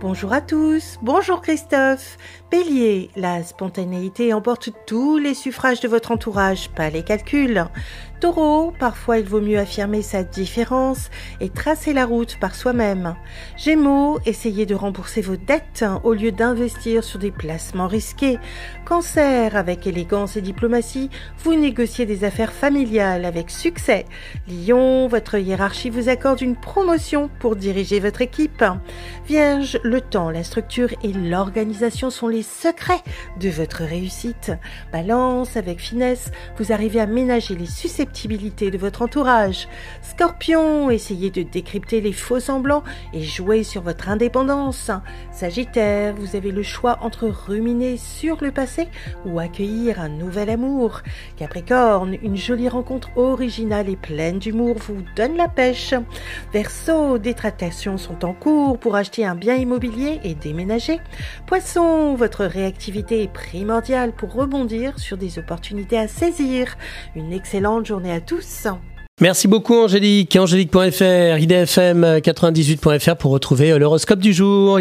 Bonjour à tous, bonjour Christophe. Bélier, la spontanéité emporte tous les suffrages de votre entourage, pas les calculs. Taureau, parfois il vaut mieux affirmer sa différence et tracer la route par soi-même. Gémeaux, essayez de rembourser vos dettes au lieu d'investir sur des placements risqués. Cancer, avec élégance et diplomatie, vous négociez des affaires familiales avec succès. Lion, votre hiérarchie vous accorde une promotion pour diriger votre équipe. Vierge, le temps, la structure et l'organisation sont les secrets de votre réussite. Balance, avec finesse, vous arrivez à ménager les susceptibilités de votre entourage. Scorpion, essayez de décrypter les faux semblants et jouer sur votre indépendance. Sagittaire, vous avez le choix entre ruminer sur le passé ou accueillir un nouvel amour. Capricorne, une jolie rencontre originale et pleine d'humour vous donne la pêche. Verseau, des tractations sont en cours pour acheter un bien immobilier et déménager. Poisson, votre réactivité est primordiale pour rebondir sur des opportunités à saisir. Une excellente journée à tous. Merci beaucoup Angélique. Angélique.fr, idfm98.fr pour retrouver l'horoscope du jour.